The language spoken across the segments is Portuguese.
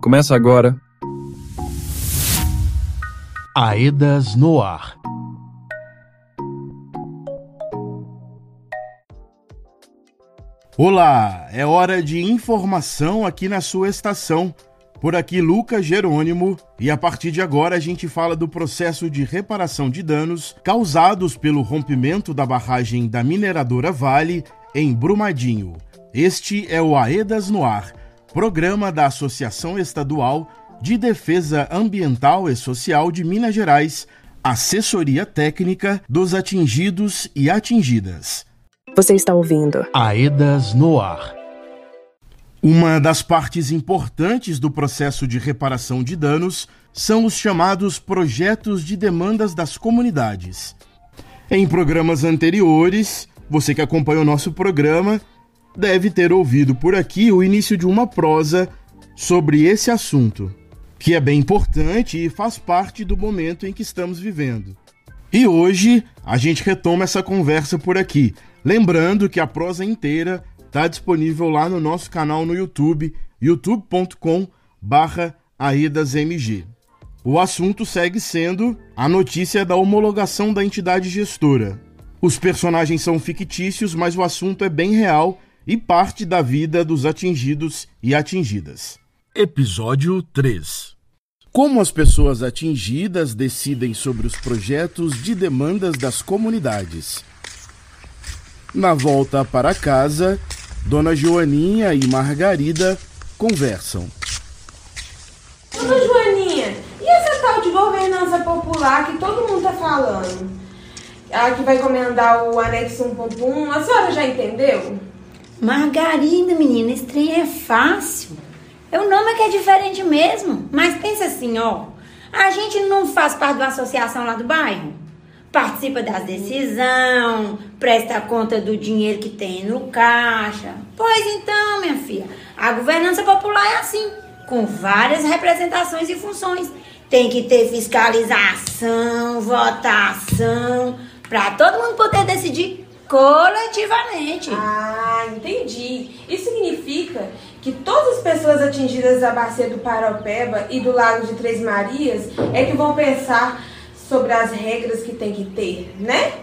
Começa agora. Aedas no ar. Olá, é hora de informação aqui na sua estação. Por aqui, Lucas Jerônimo, e a partir de agora a gente fala do processo de reparação de danos causados pelo rompimento da barragem da mineradora Vale em Brumadinho. Este é o Aedas no Ar, programa da Associação Estadual de Defesa Ambiental e Social de Minas Gerais, assessoria técnica dos atingidos e atingidas. Você está ouvindo Aedas no Ar. Uma das partes importantes do processo de reparação de danos são os chamados projetos de demandas das comunidades. Em programas anteriores, você que acompanha o nosso programa deve ter ouvido por aqui o início de uma prosa sobre esse assunto, que é bem importante e faz parte do momento em que estamos vivendo. E hoje a gente retoma essa conversa por aqui, lembrando que a prosa inteira está disponível lá no nosso canal no YouTube, youtube.com aedasmg. O assunto segue sendo a notícia da homologação da entidade gestora. Os personagens são fictícios, mas o assunto é bem real e parte da vida dos atingidos e atingidas. Episódio 3 Como as pessoas atingidas decidem sobre os projetos de demandas das comunidades. Na volta para casa, Dona Joaninha e Margarida conversam. Dona Joaninha, e essa tal de governança popular que todo mundo tá falando? A que vai comendar o anexo 1.1, a senhora já entendeu? Margarida, menina, esse trem é fácil. É o nome que é diferente mesmo. Mas pensa assim, ó. A gente não faz parte da associação lá do bairro? participa das decisões, presta conta do dinheiro que tem no caixa. Pois então, minha filha, a governança popular é assim, com várias representações e funções. Tem que ter fiscalização, votação, para todo mundo poder decidir coletivamente. Ah, entendi. Isso significa que todas as pessoas atingidas da bacia do Paropeba e do Lago de Três Marias é que vão pensar sobre as regras que tem que ter, né?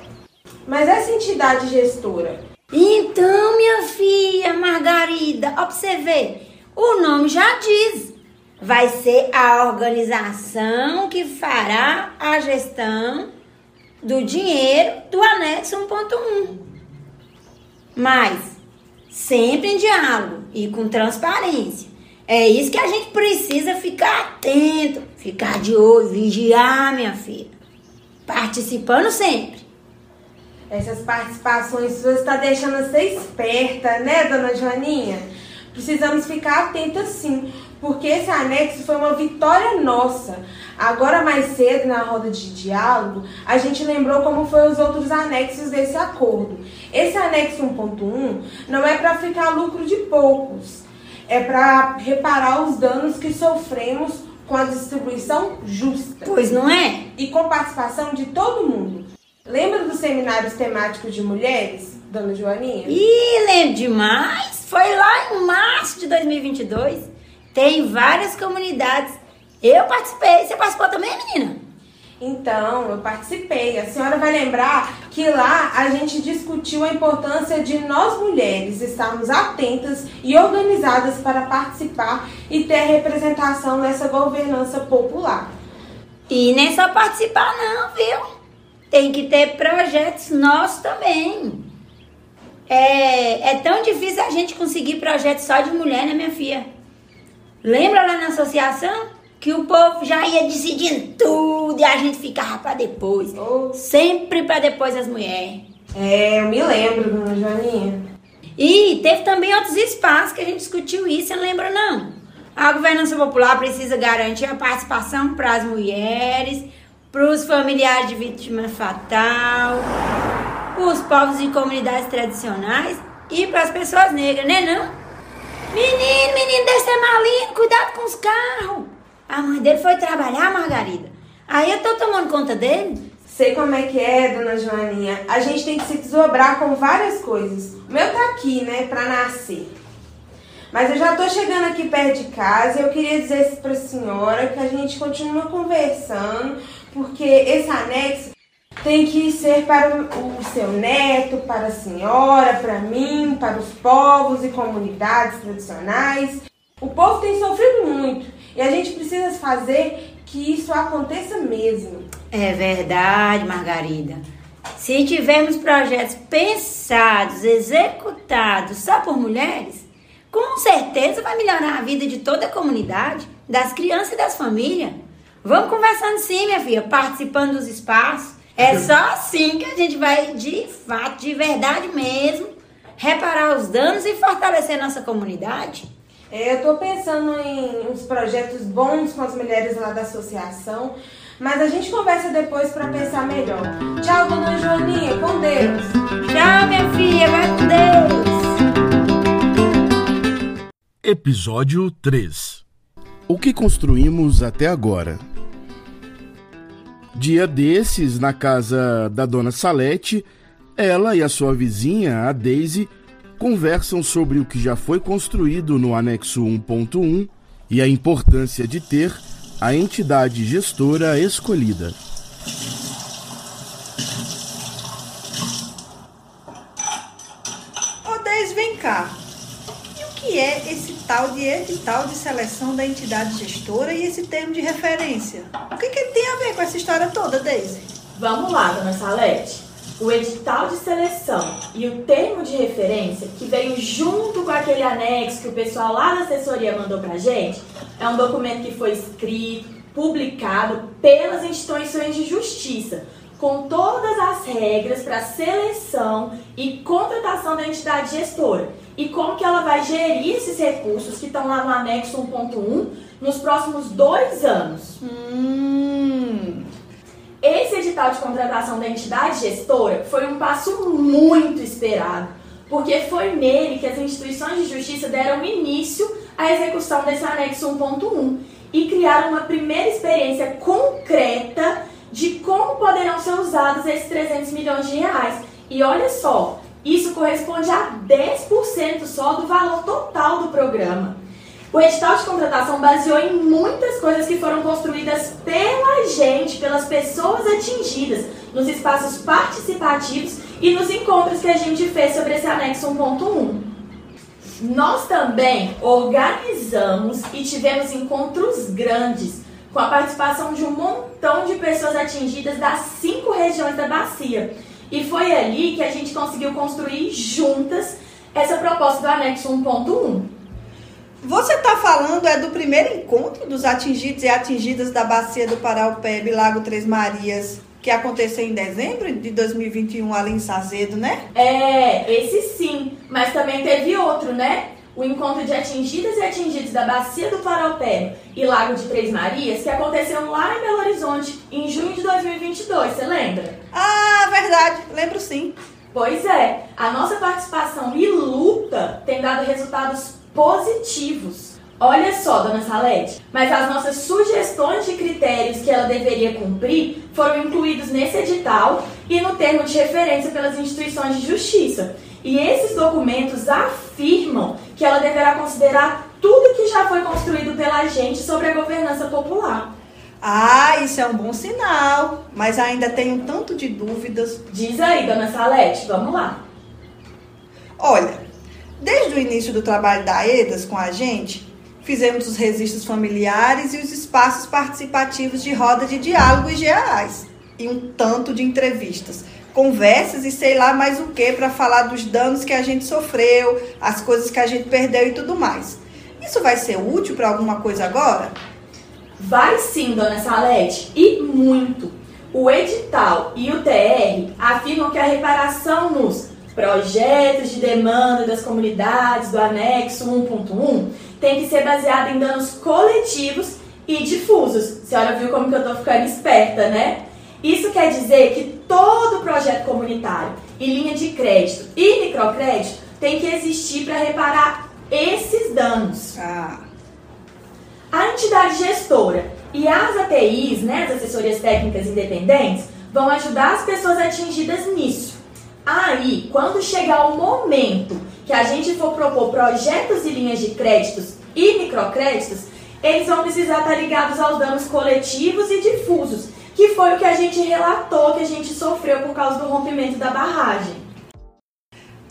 Mas essa entidade gestora. Então, minha filha Margarida, ver, o nome já diz. Vai ser a organização que fará a gestão do dinheiro do anexo 1.1. Mas sempre em diálogo e com transparência. É isso que a gente precisa ficar atento, ficar de olho, vigiar, minha filha participando sempre. Essas participações suas está deixando você esperta, né, dona Joaninha? Precisamos ficar atentas sim, porque esse anexo foi uma vitória nossa. Agora, mais cedo, na roda de diálogo, a gente lembrou como foi os outros anexos desse acordo. Esse anexo 1.1 não é para ficar lucro de poucos, é para reparar os danos que sofremos com a distribuição justa. Pois não é? E com participação de todo mundo. Lembra dos seminários temáticos de mulheres, dona Joaninha? Ih, lembro demais! Foi lá em março de 2022. Tem várias comunidades. Eu participei. Você participou também, menina? Então, eu participei. A senhora vai lembrar que lá a gente discutiu a importância de nós mulheres estarmos atentas e organizadas para participar e ter representação nessa governança popular. E nem só participar não, viu? Tem que ter projetos nossos também. É, é tão difícil a gente conseguir projetos só de mulher, né, minha filha? Lembra lá na associação? Que o povo já ia decidindo tudo e a gente ficava para depois. Oh. Sempre para depois as mulheres. É, eu me lembro, dona Joaninha. E teve também outros espaços que a gente discutiu isso, você não lembra não? A governança popular precisa garantir a participação para as mulheres, para os familiares de vítima fatal, os povos e comunidades tradicionais e para as pessoas negras, né não? Menino, menino, deve ser malinho, cuidado com os carros. A mãe dele foi trabalhar, Margarida. Aí eu tô tomando conta dele. Sei como é que é, dona Joaninha. A gente tem que se desobrar com várias coisas. O meu tá aqui, né, pra nascer. Mas eu já tô chegando aqui perto de casa e eu queria dizer para a senhora que a gente continua conversando, porque esse anexo tem que ser para o seu neto, para a senhora, para mim, para os povos e comunidades tradicionais. O povo tem sofrido muito e a gente precisa fazer que isso aconteça mesmo. É verdade, Margarida. Se tivermos projetos pensados, executados só por mulheres, com certeza vai melhorar a vida de toda a comunidade, das crianças e das famílias. Vamos conversando sim, minha filha, participando dos espaços. É só assim que a gente vai, de fato, de verdade mesmo, reparar os danos e fortalecer nossa comunidade. É, eu tô pensando em uns projetos bons com as mulheres lá da associação, mas a gente conversa depois para pensar melhor. Tchau, dona Joaninha, com Deus. Tchau, minha filha, vai com Deus. Episódio 3 O que construímos até agora? Dia desses, na casa da dona Salete, ela e a sua vizinha, a Daisy, conversam sobre o que já foi construído no anexo 1.1 e a importância de ter a entidade gestora escolhida. Ô, Deise, vem cá. E o que é esse tal de edital de seleção da entidade gestora e esse termo de referência? O que, que tem a ver com essa história toda, Deise? Vamos lá, dona Salete o edital de seleção e o termo de referência que veio junto com aquele anexo que o pessoal lá da assessoria mandou pra gente, é um documento que foi escrito, publicado pelas instituições de justiça, com todas as regras para seleção e contratação da entidade gestora e como que ela vai gerir esses recursos que estão lá no anexo 1.1 nos próximos dois anos. Hum, esse edital de contratação da entidade gestora foi um passo muito esperado, porque foi nele que as instituições de justiça deram início à execução desse anexo 1.1 e criaram uma primeira experiência concreta de como poderão ser usados esses 300 milhões de reais. E olha só, isso corresponde a 10% só do valor total do programa. O edital de contratação baseou em muitas coisas que foram construídas pela gente, pelas pessoas atingidas, nos espaços participativos e nos encontros que a gente fez sobre esse anexo 1.1. Nós também organizamos e tivemos encontros grandes com a participação de um montão de pessoas atingidas das cinco regiões da bacia. E foi ali que a gente conseguiu construir juntas essa proposta do anexo 1.1. Você está falando é do primeiro encontro dos atingidos e atingidas da bacia do Paraupebe, Lago Três Marias, que aconteceu em dezembro de 2021 ali em Sazedo, né? É, esse sim, mas também teve outro, né? O encontro de atingidas e atingidos da bacia do Paraupebe e Lago de Três Marias, que aconteceu lá em Belo Horizonte em junho de 2022, você lembra? Ah, verdade, lembro sim. Pois é, a nossa participação e luta tem dado resultados positivos. Olha só, dona Salete, mas as nossas sugestões de critérios que ela deveria cumprir foram incluídos nesse edital e no termo de referência pelas instituições de justiça. E esses documentos afirmam que ela deverá considerar tudo que já foi construído pela gente sobre a governança popular. Ah, isso é um bom sinal, mas ainda tenho um tanto de dúvidas. Diz aí, dona Salete, vamos lá. Olha, Desde o início do trabalho da EDAS com a gente, fizemos os registros familiares e os espaços participativos de roda de diálogo e GAs. E um tanto de entrevistas, conversas e sei lá mais o que para falar dos danos que a gente sofreu, as coisas que a gente perdeu e tudo mais. Isso vai ser útil para alguma coisa agora? Vai sim, dona Salete, e muito. O edital e o TR afirmam que a reparação nos projetos de demanda das comunidades do anexo 1.1 tem que ser baseado em danos coletivos e difusos. A senhora viu como que eu estou ficando esperta, né? Isso quer dizer que todo projeto comunitário e linha de crédito e microcrédito tem que existir para reparar esses danos. Ah. A entidade gestora e as ATIs, né, as assessorias técnicas independentes, vão ajudar as pessoas atingidas nisso. Aí, quando chegar o momento que a gente for propor projetos e linhas de créditos e microcréditos, eles vão precisar estar ligados aos danos coletivos e difusos, que foi o que a gente relatou que a gente sofreu por causa do rompimento da barragem.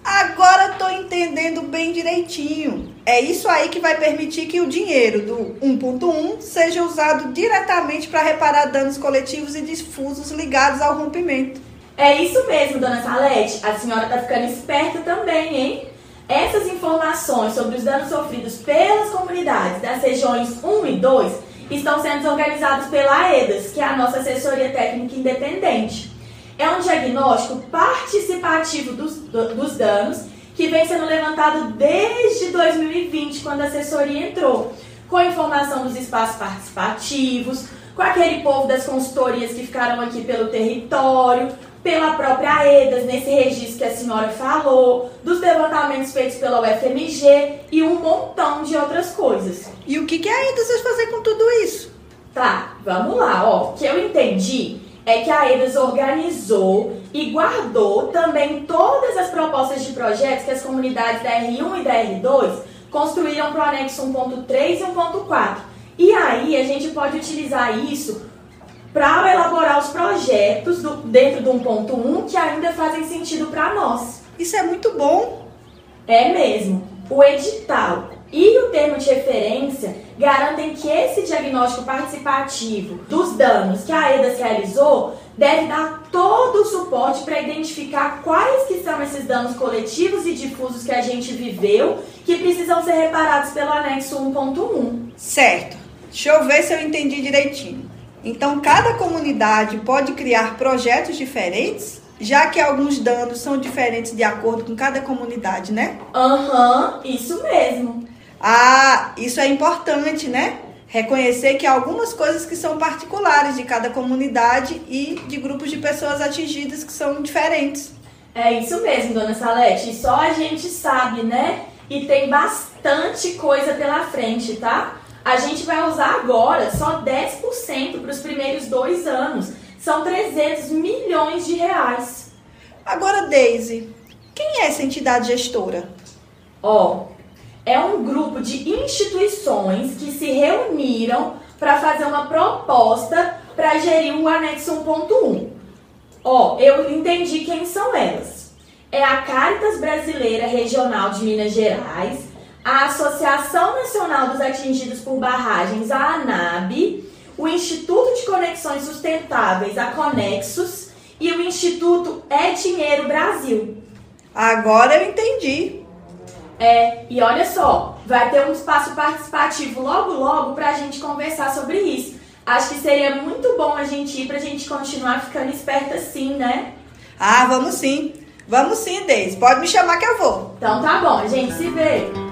Agora estou entendendo bem direitinho. É isso aí que vai permitir que o dinheiro do 1.1 seja usado diretamente para reparar danos coletivos e difusos ligados ao rompimento. É isso mesmo, dona Salete. A senhora está ficando esperta também, hein? Essas informações sobre os danos sofridos pelas comunidades das regiões 1 e 2 estão sendo organizadas pela AEDAS, que é a nossa assessoria técnica independente. É um diagnóstico participativo dos, dos danos que vem sendo levantado desde 2020, quando a assessoria entrou, com informação dos espaços participativos, com aquele povo das consultorias que ficaram aqui pelo território, pela própria AEDAS, nesse registro que a senhora falou, dos levantamentos feitos pela UFMG e um montão de outras coisas. E o que, que a AEDAS vai fazer com tudo isso? Tá, vamos lá, ó. O que eu entendi é que a AEDAS organizou e guardou também todas as propostas de projetos que as comunidades da R1 e da R2 construíram para o anexo 1.3 e 1.4. E aí a gente pode utilizar isso para elaborar os projetos do, dentro do 1.1 que ainda fazem sentido para nós. Isso é muito bom. É mesmo. O edital e o termo de referência garantem que esse diagnóstico participativo dos danos que a EDAS realizou deve dar todo o suporte para identificar quais que são esses danos coletivos e difusos que a gente viveu que precisam ser reparados pelo anexo 1.1. Certo. Deixa eu ver se eu entendi direitinho. Então, cada comunidade pode criar projetos diferentes já que alguns danos são diferentes de acordo com cada comunidade, né? Aham, uhum, isso mesmo. Ah, isso é importante, né? Reconhecer que há algumas coisas que são particulares de cada comunidade e de grupos de pessoas atingidas que são diferentes. É isso mesmo, dona Salete. Só a gente sabe, né? E tem bastante coisa pela frente, tá? A gente vai usar agora só 10% para os primeiros dois anos. São 300 milhões de reais. Agora, Daisy, quem é essa entidade gestora? Ó, é um grupo de instituições que se reuniram para fazer uma proposta para gerir o anexo 1.1. Ó, eu entendi quem são elas. É a Caritas Brasileira Regional de Minas Gerais, a Associação Nacional dos Atingidos por Barragens, a ANAB, o Instituto de Conexões Sustentáveis, a Conexus, e o Instituto É Dinheiro Brasil. Agora eu entendi. É, e olha só, vai ter um espaço participativo logo logo para a gente conversar sobre isso. Acho que seria muito bom a gente ir para a gente continuar ficando esperta sim, né? Ah, vamos sim. Vamos sim, Deise. Pode me chamar que eu vou. Então tá bom, a gente se vê.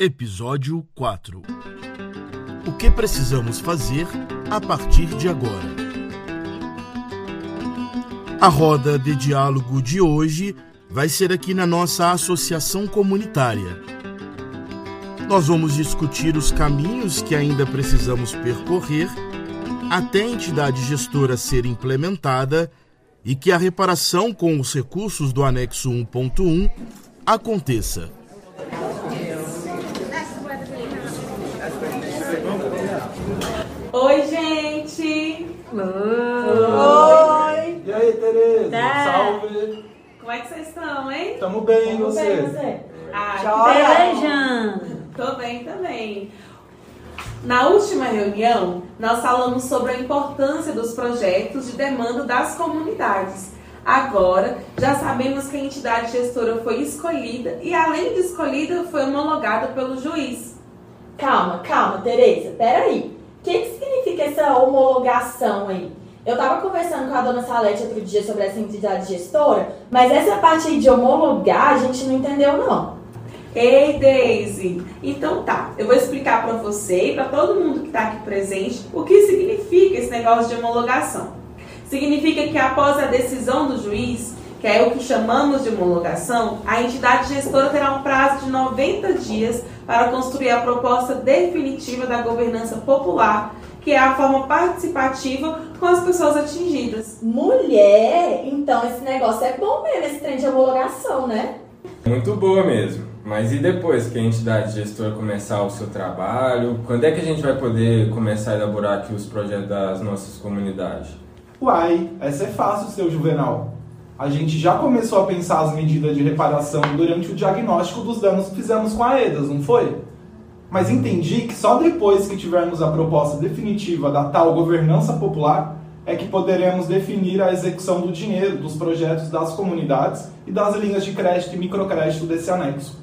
Episódio 4 O que precisamos fazer a partir de agora? A roda de diálogo de hoje vai ser aqui na nossa associação comunitária. Nós vamos discutir os caminhos que ainda precisamos percorrer até a entidade gestora ser implementada e que a reparação com os recursos do anexo 1.1 aconteça. Oi, Oi! E aí, Tereza? Tá. Salve! Como é que vocês estão, hein? Tamo bem, e Tudo você? bem, você? Ah, tô bem também. Na última reunião, nós falamos sobre a importância dos projetos de demanda das comunidades. Agora, já sabemos que a entidade gestora foi escolhida e, além de escolhida, foi homologada pelo juiz. Calma, calma, Tereza, peraí. O que, que significa essa homologação aí? Eu tava conversando com a dona Salete outro dia sobre essa entidade gestora, mas essa parte aí de homologar a gente não entendeu não. Ei, Daisy! Então tá, eu vou explicar para você e para todo mundo que está aqui presente o que significa esse negócio de homologação. Significa que após a decisão do juiz, que é o que chamamos de homologação, a entidade gestora terá um prazo de 90 dias para construir a proposta definitiva da governança popular, que é a forma participativa com as pessoas atingidas. Mulher, então esse negócio é bom mesmo, esse trem de homologação, né? Muito boa mesmo. Mas e depois que a entidade gestora começar o seu trabalho, quando é que a gente vai poder começar a elaborar aqui os projetos das nossas comunidades? Uai, essa é fácil, seu Juvenal. A gente já começou a pensar as medidas de reparação durante o diagnóstico dos danos que fizemos com a EDAS, não foi? Mas entendi que só depois que tivermos a proposta definitiva da tal governança popular é que poderemos definir a execução do dinheiro dos projetos das comunidades e das linhas de crédito e microcrédito desse anexo.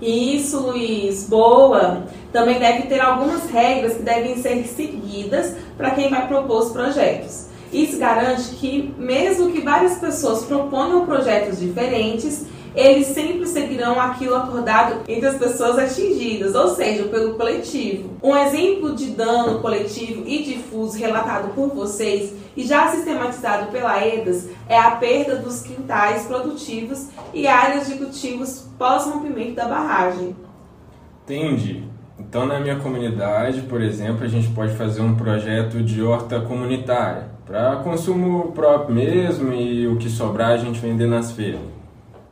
Isso, Luiz, boa. Também deve ter algumas regras que devem ser seguidas para quem vai propor os projetos. Isso garante que, mesmo que várias pessoas proponham projetos diferentes, eles sempre seguirão aquilo acordado entre as pessoas atingidas, ou seja, pelo coletivo. Um exemplo de dano coletivo e difuso relatado por vocês e já sistematizado pela EDAS é a perda dos quintais produtivos e áreas de cultivos pós-rompimento da barragem. Entendi. Então, na minha comunidade, por exemplo, a gente pode fazer um projeto de horta comunitária para consumo próprio mesmo e o que sobrar a gente vender nas feiras.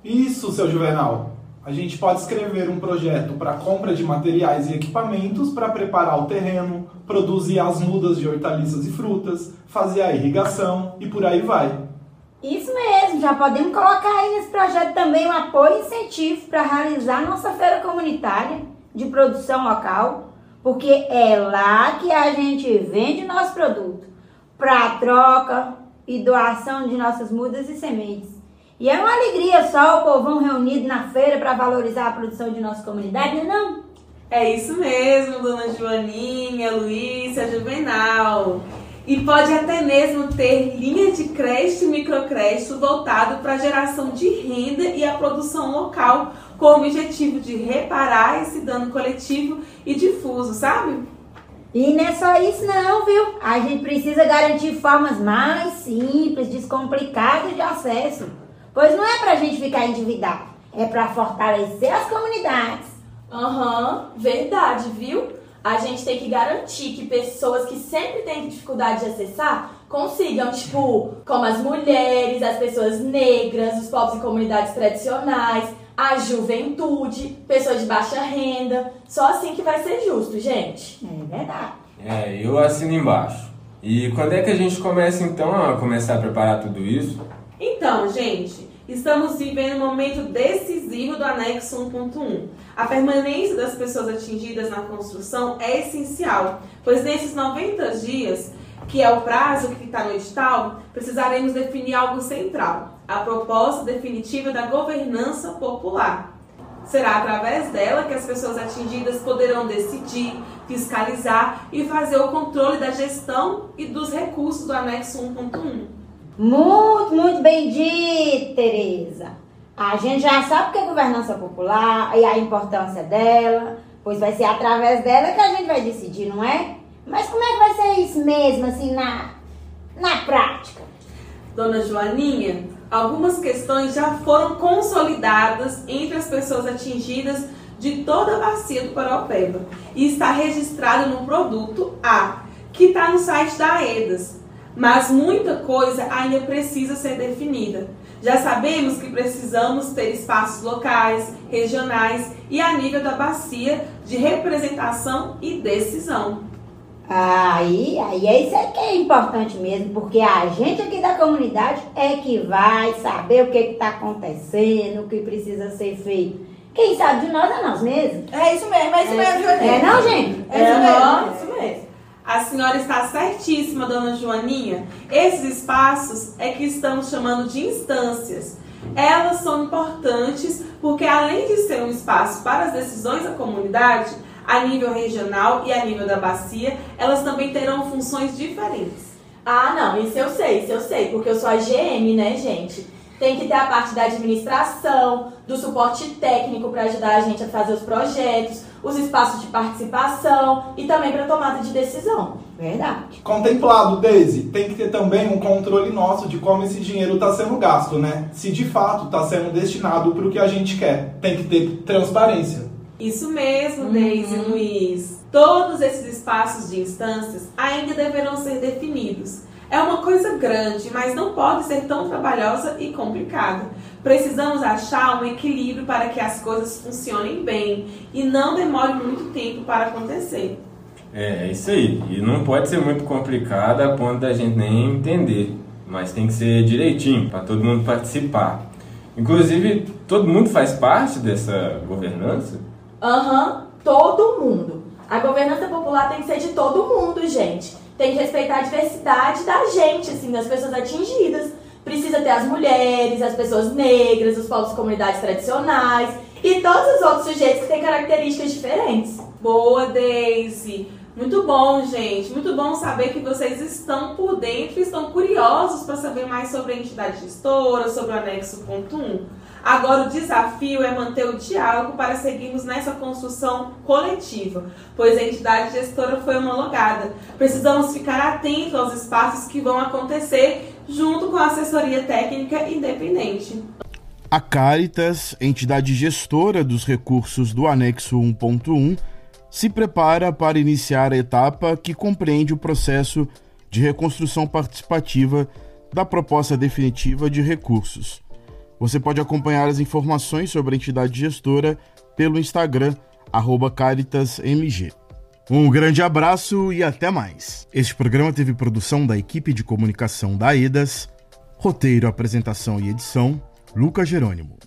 Isso, seu Juvenal. A gente pode escrever um projeto para compra de materiais e equipamentos para preparar o terreno, produzir as mudas de hortaliças e frutas, fazer a irrigação e por aí vai. Isso mesmo, já podemos colocar aí nesse projeto também um apoio e incentivo para realizar nossa feira comunitária de produção local, porque é lá que a gente vende nosso produto para troca e doação de nossas mudas e sementes. E é uma alegria só o povão reunido na feira para valorizar a produção de nossa comunidade, não é não? É isso mesmo, dona Joaninha, Luísa, Juvenal. E pode até mesmo ter linha de crédito e microcrédito voltado para a geração de renda e a produção local, com o objetivo de reparar esse dano coletivo e difuso, sabe? E não é só isso não, viu? A gente precisa garantir formas mais simples, descomplicadas de acesso Pois não é pra gente ficar endividado, é para fortalecer as comunidades. Aham, uhum, verdade, viu? A gente tem que garantir que pessoas que sempre têm dificuldade de acessar consigam, tipo, como as mulheres, as pessoas negras, os povos em comunidades tradicionais, a juventude, pessoas de baixa renda. Só assim que vai ser justo, gente. É verdade. É, eu assino embaixo. E quando é que a gente começa então a começar a preparar tudo isso? Então, gente, estamos vivendo um momento decisivo do anexo 1.1. A permanência das pessoas atingidas na construção é essencial, pois nesses 90 dias, que é o prazo que está no edital, precisaremos definir algo central, a proposta definitiva da governança popular. Será através dela que as pessoas atingidas poderão decidir, fiscalizar e fazer o controle da gestão e dos recursos do anexo 1.1. Muito, muito bem dito, Tereza. A gente já sabe o que é governança popular e a importância dela, pois vai ser através dela que a gente vai decidir, não é? Mas como é que vai ser isso mesmo, assim, na, na prática? Dona Joaninha, algumas questões já foram consolidadas entre as pessoas atingidas de toda a bacia do Paraupeba e está registrado no produto A, que está no site da AEDAS, mas muita coisa ainda precisa ser definida. Já sabemos que precisamos ter espaços locais, regionais e a nível da bacia de representação e decisão. Aí, aí é isso que é importante mesmo, porque a gente aqui da comunidade é que vai saber o que está acontecendo, o que precisa ser feito. Quem sabe de nós é nós mesmos. É isso mesmo, é isso mesmo, É não, gente? É, é isso mesmo, é isso mesmo. A senhora está certíssima, dona Joaninha. Esses espaços é que estamos chamando de instâncias. Elas são importantes porque, além de ser um espaço para as decisões da comunidade, a nível regional e a nível da bacia, elas também terão funções diferentes. Ah, não, isso eu sei, isso eu sei, porque eu sou a GM, né, gente? Tem que ter a parte da administração, do suporte técnico para ajudar a gente a fazer os projetos, os espaços de participação e também para tomada de decisão. Verdade. Contemplado, Daisy, tem que ter também um controle nosso de como esse dinheiro está sendo gasto, né? Se de fato está sendo destinado para o que a gente quer. Tem que ter transparência. Isso mesmo, uhum. Daisy Luiz. Todos esses espaços de instâncias ainda deverão ser definidos. É uma coisa grande, mas não pode ser tão trabalhosa e complicada. Precisamos achar um equilíbrio para que as coisas funcionem bem e não demore muito tempo para acontecer. É, é isso aí. E não pode ser muito complicado a ponto da gente nem entender. Mas tem que ser direitinho para todo mundo participar. Inclusive, todo mundo faz parte dessa governança? Aham, uhum, todo mundo. A governança popular tem que ser de todo mundo, gente. Tem que respeitar a diversidade da gente, assim, das pessoas atingidas. Precisa ter as mulheres, as pessoas negras, os povos de comunidades tradicionais e todos os outros sujeitos que têm características diferentes. Boa, Daisy! Muito bom, gente. Muito bom saber que vocês estão por dentro e estão curiosos para saber mais sobre a entidade gestora, sobre o anexo ponto 1. Agora o desafio é manter o diálogo para seguirmos nessa construção coletiva, pois a entidade gestora foi homologada. Precisamos ficar atentos aos espaços que vão acontecer junto com a assessoria técnica independente. A Caritas, entidade gestora dos recursos do anexo 1.1, se prepara para iniciar a etapa que compreende o processo de reconstrução participativa da proposta definitiva de recursos. Você pode acompanhar as informações sobre a entidade gestora pelo Instagram, CaritasMG. Um grande abraço e até mais. Este programa teve produção da equipe de comunicação da EDAS, roteiro, apresentação e edição, Lucas Jerônimo.